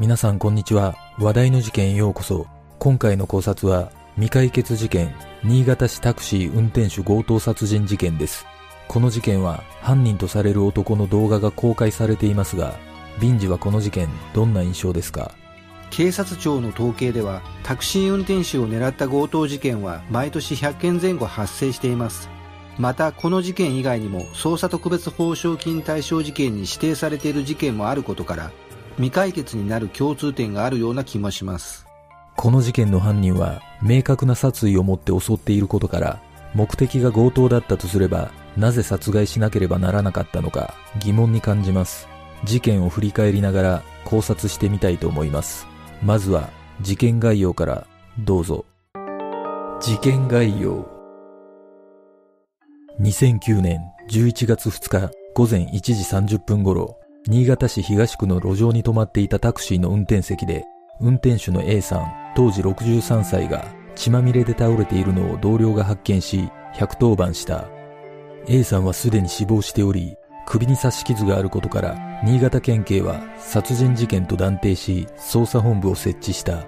皆さんこんにちは。話題の事件へようこそ。今回の考察は、未解決事件、新潟市タクシー運転手強盗殺人事件です。この事件は、犯人とされる男の動画が公開されていますが、ビンジはこの事件、どんな印象ですか？警察庁の統計では、タクシー運転手を狙った強盗事件は毎年100件前後発生しています。また、この事件以外にも、捜査特別報奨金対象事件に指定されている事件もあることから、未解決になる共通点があるような気もします。この事件の犯人は明確な殺意を持って襲っていることから目的が強盗だったとすればなぜ殺害しなければならなかったのか疑問に感じます。事件を振り返りながら考察してみたいと思います。まずは事件概要からどうぞ。事件概要2009年11月2日午前1時30分頃新潟市東区の路上に止まっていたタクシーの運転席で、運転手の A さん、当時63歳が血まみれで倒れているのを同僚が発見し、110番した。A さんはすでに死亡しており、首に刺し傷があることから、新潟県警は殺人事件と断定し、捜査本部を設置した。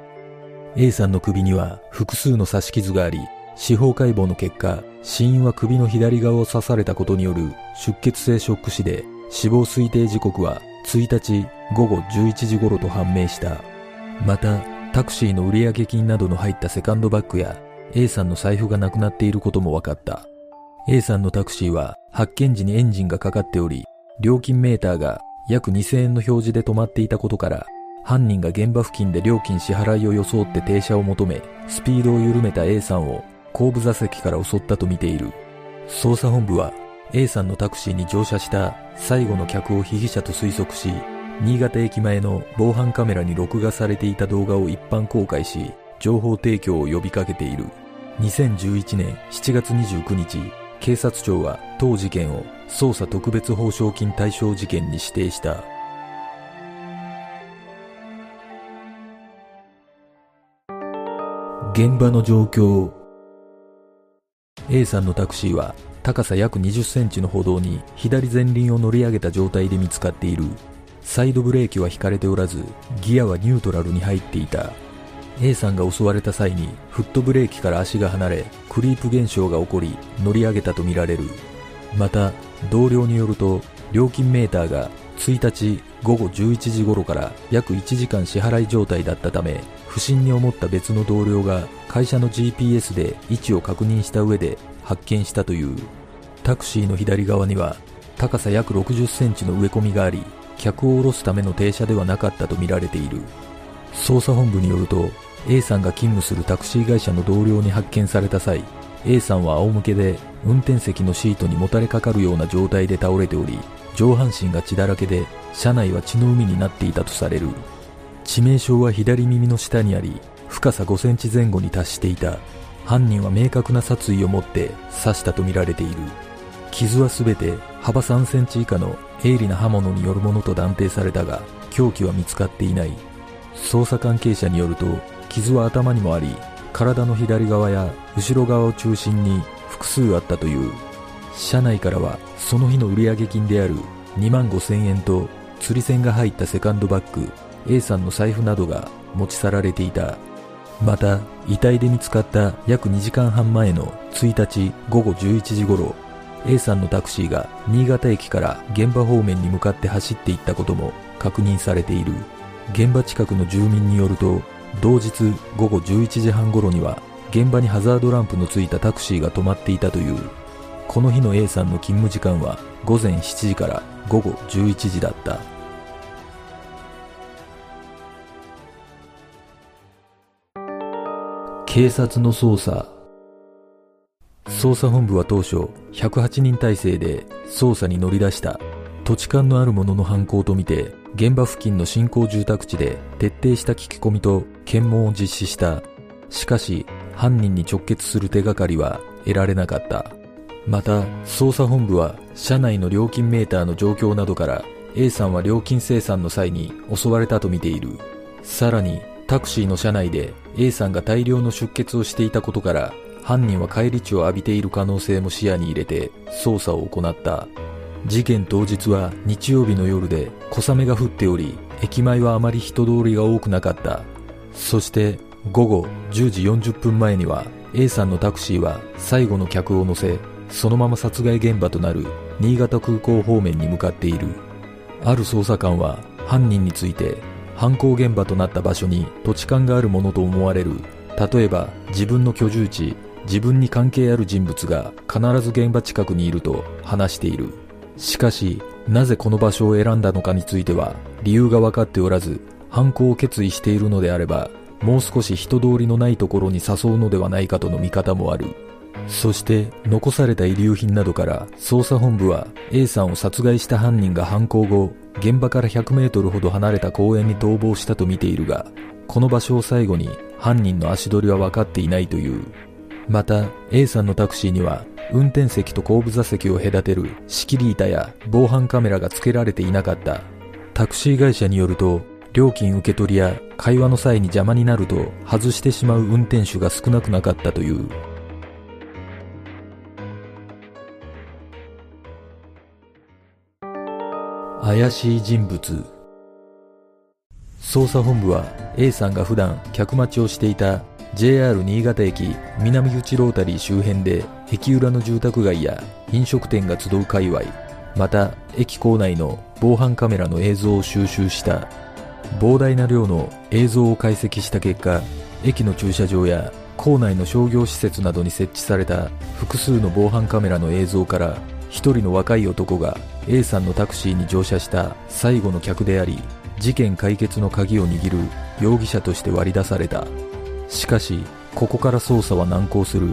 A さんの首には複数の刺し傷があり、司法解剖の結果、死因は首の左側を刺されたことによる出血性ショック死で、死亡推定時刻は1日午後11時頃と判明した。また、タクシーの売上金などの入ったセカンドバッグや A さんの財布がなくなっていることも分かった。A さんのタクシーは発見時にエンジンがかかっており、料金メーターが約2000円の表示で止まっていたことから、犯人が現場付近で料金支払いを装って停車を求め、スピードを緩めた A さんを後部座席から襲ったとみている。捜査本部は A さんのタクシーに乗車した最後の客を被疑者と推測し、新潟駅前の防犯カメラに録画されていた動画を一般公開し、情報提供を呼びかけている。2011年7月29日、警察庁は当事件を捜査特別報奨金対象事件に指定した。現場の状況 A さんのタクシーは高さ約20センチの歩道に左前輪を乗り上げた状態で見つかっている。サイドブレーキは引かれておらず、ギアはニュートラルに入っていた。A さんが襲われた際にフットブレーキから足が離れ、クリープ現象が起こり、乗り上げたとみられる。また、同僚によると、料金メーターが1日午後11時頃から約1時間支払い状態だったため、不審に思った別の同僚が会社の GPS で位置を確認した上で発見したという。タクシーの左側には高さ約60センチの植え込みがあり、客を降ろすための停車ではなかったとみられている。捜査本部によると、A さんが勤務するタクシー会社の同僚に発見された際、A さんは仰向けで運転席のシートにもたれかかるような状態で倒れており、上半身が血だらけで、車内は血の海になっていたとされる。致命傷は左耳の下にあり、深さ5センチ前後に達していた。犯人は明確な殺意を持って刺したとみられている。傷はすべて幅3センチ以下の鋭利な刃物によるものと断定されたが、凶器は見つかっていない。捜査関係者によると、傷は頭にもあり、体の左側や後ろ側を中心に複数あったという。車内からはその日の売上金である2万5千円と釣り銭が入ったセカンドバッグ A さんの財布などが持ち去られていた。また、遺体で見つかった約2時間半前の1日午後11時頃、A さんのタクシーが新潟駅から現場方面に向かって走っていったことも確認されている。現場近くの住民によると、同日午後11時半頃には現場にハザードランプのついたタクシーが止まっていたという。この日の A さんの勤務時間は午前7時から午後11時だった。警察の捜査。捜査本部は当初108人体制で捜査に乗り出した。土地勘のある者の犯行とみて現場付近の新興住宅地で徹底した聞き込みと検問を実施した。しかし犯人に直結する手がかりは得られなかった。また捜査本部は車内の料金メーターの状況などから A さんは料金生産の際に襲われたとみている。さらにタクシーの車内で A さんが大量の出血をしていたことから犯人は返り血を浴びている可能性も視野に入れて捜査を行った。事件当日は日曜日の夜で小雨が降っており、駅前はあまり人通りが多くなかったそして午後10時40分前には A さんのタクシーは最後の客を乗せそのまま殺害現場となる新潟空港方面に向かっているある捜査官は犯人について犯行現場となった場所に土地勘があるものと思われる。例えば自分の居住地自分に関係ある人物が必ず現場近くにいると話している。しかしなぜこの場所を選んだのかについては理由が分かっておらず犯行を決意しているのであればもう少し人通りのないところに誘うのではないかとの見方もある。そして残された遺留品などから捜査本部は A さんを殺害した犯人が犯行後現場から100メートルほど離れた公園に逃亡したと見ているがこの場所を最後に犯人の足取りは分かっていないという。また A さんのタクシーには運転席と後部座席を隔てる仕切り板や防犯カメラが付けられていなかった。タクシー会社によると料金受け取りや会話の際に邪魔になると外してしまう運転手が少なくなかったという。怪しい人物。捜査本部は A さんが普段客待ちをしていた JR 新潟駅南口ロータリー周辺で駅裏の住宅街や飲食店が集う界隈また駅構内の防犯カメラの映像を収集した膨大な量の映像を解析した結果駅の駐車場や構内の商業施設などに設置された複数の防犯カメラの映像から一人の若い男が A さんのタクシーに乗車した最後の客であり事件解決の鍵を握る容疑者として割り出された。しかしここから捜査は難航する。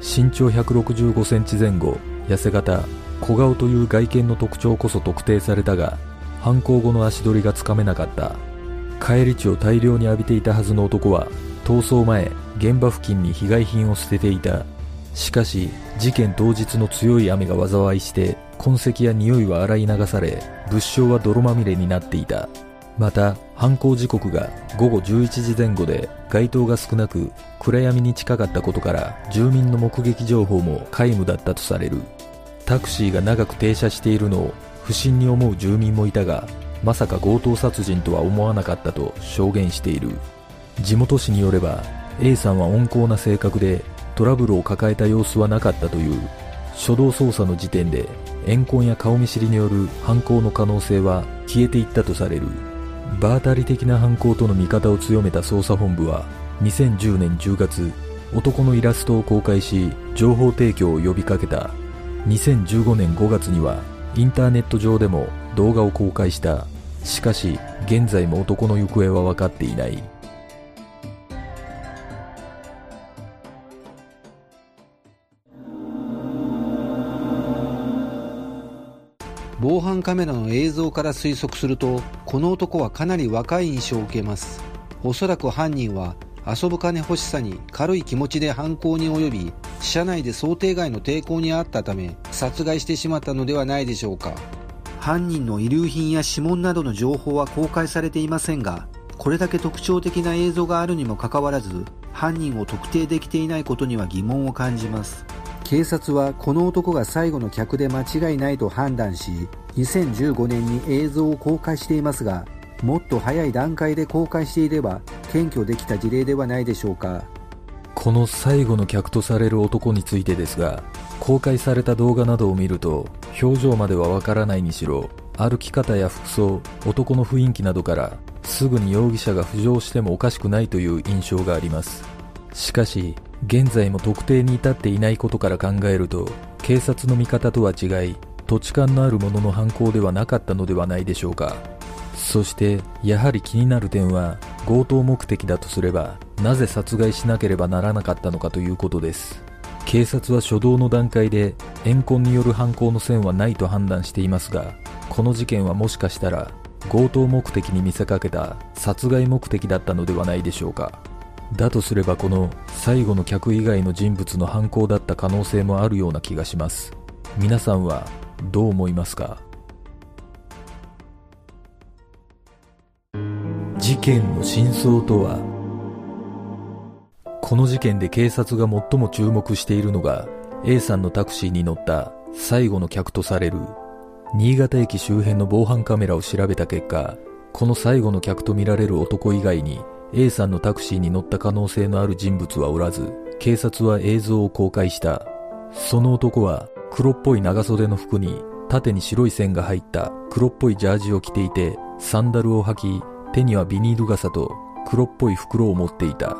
身長165センチ前後痩せ型小顔という外見の特徴こそ特定されたが犯行後の足取りがつかめなかった。帰り血を大量に浴びていたはずの男は逃走前現場付近に被害品を捨てていた。しかし事件当日の強い雨が災いして痕跡や匂いは洗い流され物証は泥まみれになっていた。また犯行時刻が午後11時前後で街灯が少なく暗闇に近かったことから住民の目撃情報も皆無だったとされる。タクシーが長く停車しているのを不審に思う住民もいたがまさか強盗殺人とは思わなかったと証言している。地元紙によれば A さんは温厚な性格でトラブルを抱えた様子はなかったという。初動捜査の時点で怨恨や顔見知りによる犯行の可能性は消えていったとされる。場当たり的な犯行との見方を強めた捜査本部は2010年10月男のイラストを公開し情報提供を呼びかけた。2015年5月にはインターネット上でも動画を公開した。しかし現在も男の行方は分かっていない。防犯カメラの映像から推測するとこの男はかなり若い印象を受けます。おそらく犯人は遊ぶ金欲しさに軽い気持ちで犯行に及び車内で想定外の抵抗にあったため殺害してしまったのではないでしょうか。犯人の遺留品や指紋などの情報は公開されていませんがこれだけ特徴的な映像があるにもかかわらず犯人を特定できていないことには疑問を感じます。警察はこの男が最後の客で間違いないと判断し2015年に映像を公開していますがもっと早い段階で公開していれば検挙できた事例ではないでしょうか。この最後の客とされる男についてですが公開された動画などを見ると表情まではわからないにしろ歩き方や服装男の雰囲気などからすぐに容疑者が浮上してもおかしくないという印象があります。しかし現在も特定に至っていないことから考えると警察の見方とは違い土地勘のある者の犯行ではなかったのではないでしょうか。そしてやはり気になる点は強盗目的だとすればなぜ殺害しなければならなかったのかということです。警察は初動の段階で怨恨による犯行の線はないと判断していますがこの事件はもしかしたら強盗目的に見せかけた殺害目的だったのではないでしょうか。だとすればこの最後の客以外の人物の犯行だった可能性もあるような気がします。皆さんはどう思いますか？事件の真相とは？この事件で警察が最も注目しているのが A さんのタクシーに乗った最後の客とされる新潟駅周辺の防犯カメラを調べた結果この最後の客とみられる男以外に A さんのタクシーに乗った可能性のある人物はおらず、警察は映像を公開した。その男は黒っぽい長袖の服に縦に白い線が入った黒っぽいジャージを着ていて、サンダルを履き、手にはビニール傘と黒っぽい袋を持っていた。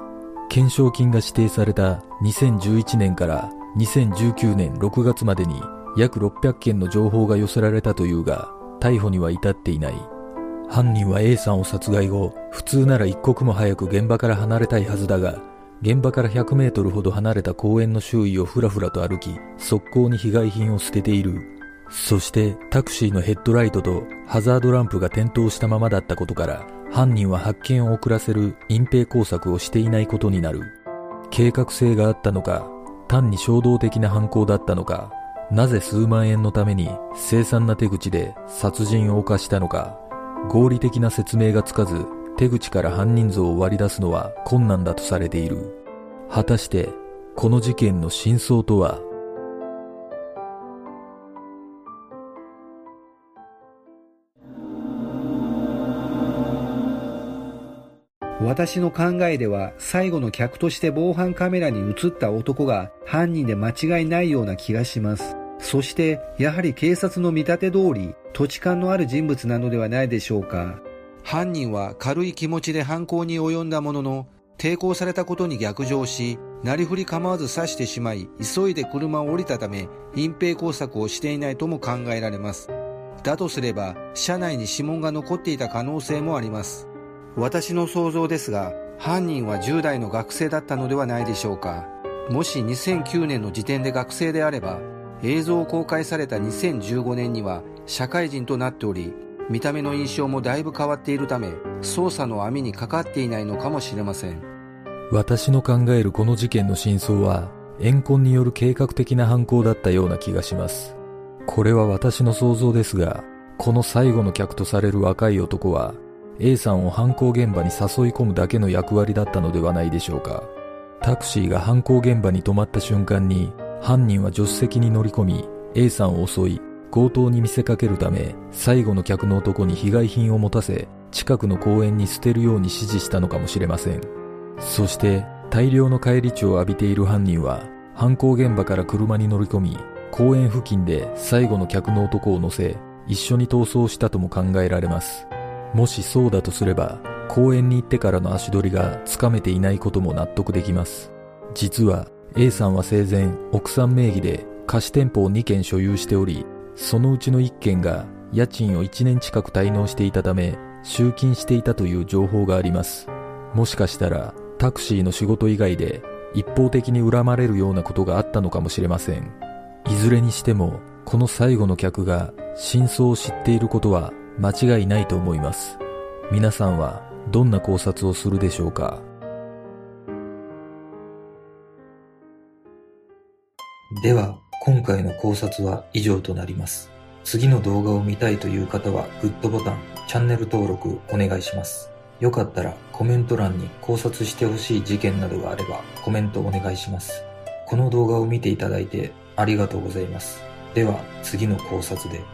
懸賞金が指定された2011年から2019年6月までに約600件の情報が寄せられたというが、逮捕には至っていない。犯人は A さんを殺害後、普通なら一刻も早く現場から離れたいはずだが、現場から100メートルほど離れた公園の周囲をふらふらと歩き、速攻に被害品を捨てている。そしてタクシーのヘッドライトとハザードランプが点灯したままだったことから、犯人は発見を遅らせる隠蔽工作をしていないことになる。計画性があったのか、単に衝動的な犯行だったのか、なぜ数万円のために凄惨な手口で殺人を犯したのか、合理的な説明がつかず、手口から犯人像を割り出すのは困難だとされている。果たして、この事件の真相とは？私の考えでは最後の客として防犯カメラに映った男が犯人で間違いないような気がします。そしてやはり警察の見立て通り土地勘のある人物なのではないでしょうか。犯人は軽い気持ちで犯行に及んだものの抵抗されたことに逆上し、なりふり構わず刺してしまい、急いで車を降りたため、隠蔽工作をしていないとも考えられます。だとすれば、車内に指紋が残っていた可能性もあります。私の想像ですが、犯人は10代の学生だったのではないでしょうか。もし2009年の時点で学生であれば、映像公開された2015年には社会人となっており、見た目の印象もだいぶ変わっているため、捜査の網にかかっていないのかもしれません。私の考えるこの事件の真相は、怨恨による計画的な犯行だったような気がします。これは私の想像ですが、この最後の客とされる若い男は、A さんを犯行現場に誘い込むだけの役割だったのではないでしょうか。タクシーが犯行現場に止まった瞬間に、犯人は助手席に乗り込み、A さんを襲い、強盗に見せかけるため、最後の客の男に被害品を持たせ、近くの公園に捨てるように指示したのかもしれません。そして、大量の返り血を浴びている犯人は、犯行現場から車に乗り込み、公園付近で最後の客の男を乗せ、一緒に逃走したとも考えられます。もしそうだとすれば、公園に行ってからの足取りがつかめていないことも納得できます。実は A さんは生前奥さん名義で貸し店舗を2軒所有しており、そのうちの1軒が家賃を1年近く滞納していたため、集金していたという情報があります。もしかしたらタクシーの仕事以外で一方的に恨まれるようなことがあったのかもしれません。いずれにしても、この最後の客が真相を知っていることは間違いないと思います。皆さんはどんな考察をするでしょうか？では、今回の考察は以上となります。次の動画を見たいという方はグッドボタン、チャンネル登録お願いします。よかったらコメント欄に考察してほしい事件などがあればコメントお願いします。この動画を見ていただいてありがとうございます。では次の考察で。